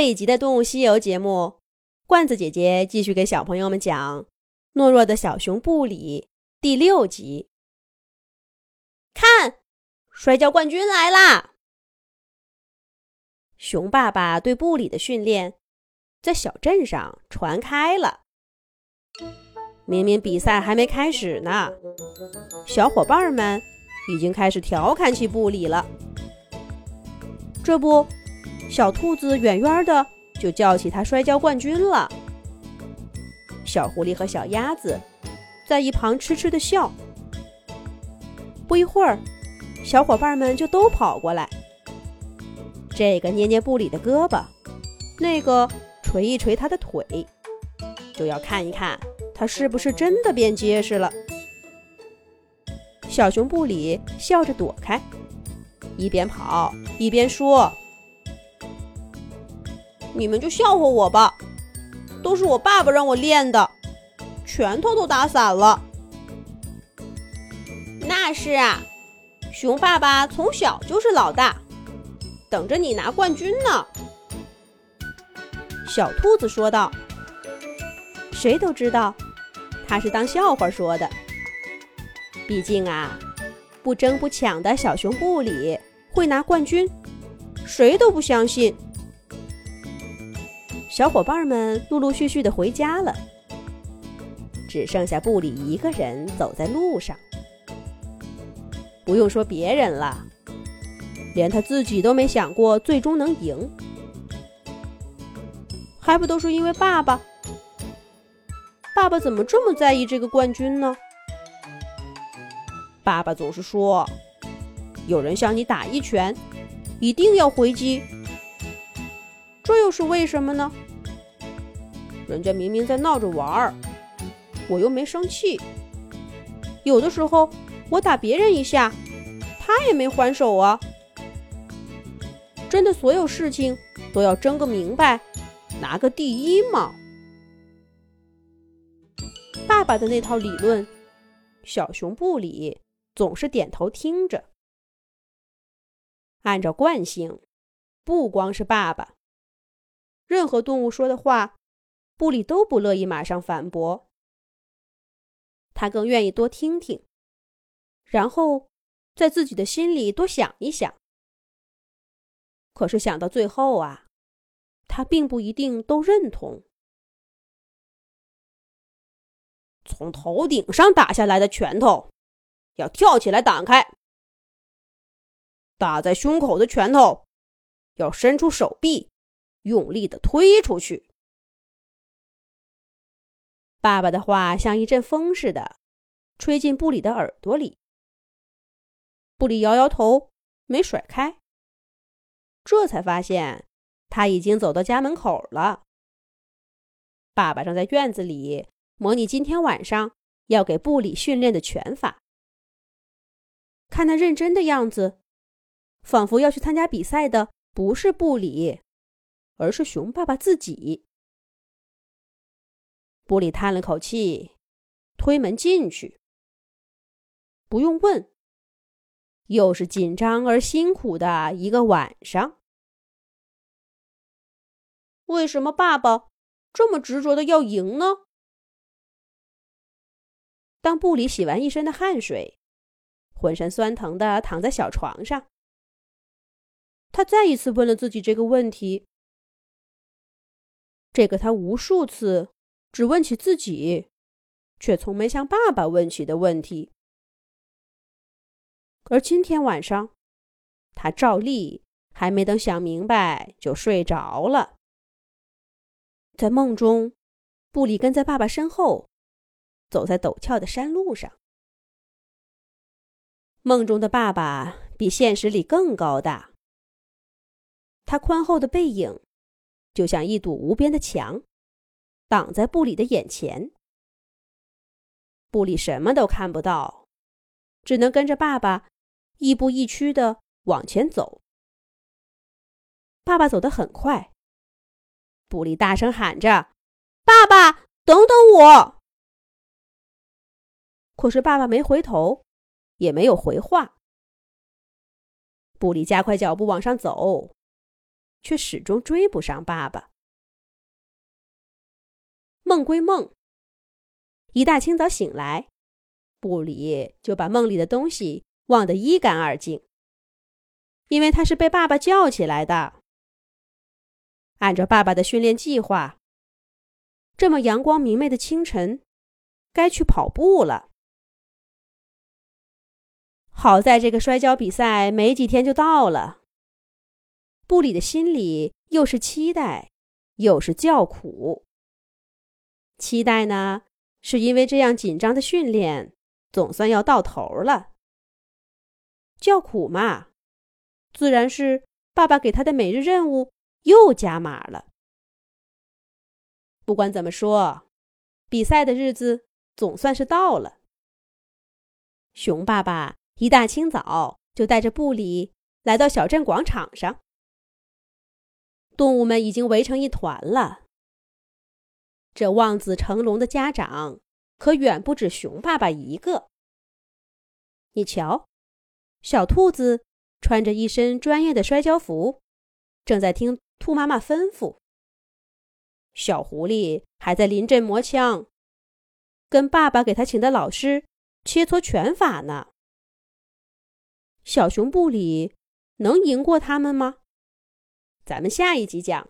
这一集的《动物西游》节目，罐子姐姐继续给小朋友们讲《懦弱的小熊布里》第六集。看，摔跤冠军来啦！熊爸爸对布里的训练在小镇上传开了。明明比赛还没开始呢，小伙伴们已经开始调侃起布里了。这不。小兔子远远的就叫起他摔跤冠军了。小狐狸和小鸭子在一旁痴痴的笑。不一会儿，小伙伴们就都跑过来，这个捏捏布里的胳膊，那个捶一捶他的腿，就要看一看他是不是真的变结实了。小熊布里笑着躲开，一边跑一边说。你们就笑话我吧，都是我爸爸让我练的，拳头都打散了。那是啊，熊爸爸从小就是老大，等着你拿冠军呢。小兔子说道：“谁都知道，他是当笑话说的。毕竟啊，不争不抢的小熊布里会拿冠军，谁都不相信。”小伙伴们陆陆续续的回家了，只剩下布里一个人走在路上。不用说别人了，连他自己都没想过最终能赢，还不都是因为爸爸？爸爸怎么这么在意这个冠军呢？爸爸总是说，有人向你打一拳，一定要回击。这又是为什么呢？人家明明在闹着玩儿，我又没生气。有的时候我打别人一下，他也没还手啊。真的，所有事情都要争个明白，拿个第一吗？爸爸的那套理论，小熊布里总是点头听着。按照惯性，不光是爸爸。任何动物说的话，布里都不乐意马上反驳。他更愿意多听听，然后在自己的心里多想一想。可是想到最后啊，他并不一定都认同。从头顶上打下来的拳头，要跳起来挡开；打在胸口的拳头，要伸出手臂。用力的推出去。爸爸的话像一阵风似的，吹进布里的耳朵里。布里摇摇头，没甩开。这才发现他已经走到家门口了。爸爸正在院子里模拟今天晚上要给布里训练的拳法。看他认真的样子，仿佛要去参加比赛的不是布里。而是熊爸爸自己。布里叹了口气，推门进去。不用问，又是紧张而辛苦的一个晚上。为什么爸爸这么执着的要赢呢？当布里洗完一身的汗水，浑身酸疼的躺在小床上，他再一次问了自己这个问题。这个他无数次只问起自己，却从没向爸爸问起的问题。而今天晚上，他照例还没等想明白就睡着了。在梦中，布里跟在爸爸身后，走在陡峭的山路上。梦中的爸爸比现实里更高大，他宽厚的背影。就像一堵无边的墙，挡在布里的眼前。布里什么都看不到，只能跟着爸爸亦步亦趋的往前走。爸爸走得很快，布里大声喊着：“爸爸，等等我！”可是爸爸没回头，也没有回话。布里加快脚步往上走，却始终追不上爸爸。梦归梦，一大清早醒来，布里就把梦里的东西忘得一干二净，因为他是被爸爸叫起来的。按照爸爸的训练计划，这么阳光明媚的清晨，该去跑步了。好在这个摔跤比赛没几天就到了，布里的心里又是期待，又是叫苦。期待呢，是因为这样紧张的训练总算要到头了。叫苦嘛，自然是爸爸给他的每日任务又加码了。不管怎么说，比赛的日子总算是到了。熊爸爸一大清早就带着布里来到小镇广场上，动物们已经围成一团了。这望子成龙的家长可远不止熊爸爸一个。你瞧，小兔子穿着一身专业的摔跤服，正在听兔妈妈吩咐。小狐狸还在临阵磨枪，跟爸爸给他请的老师切磋拳法呢。小熊布里能赢过他们吗？咱们下一集讲。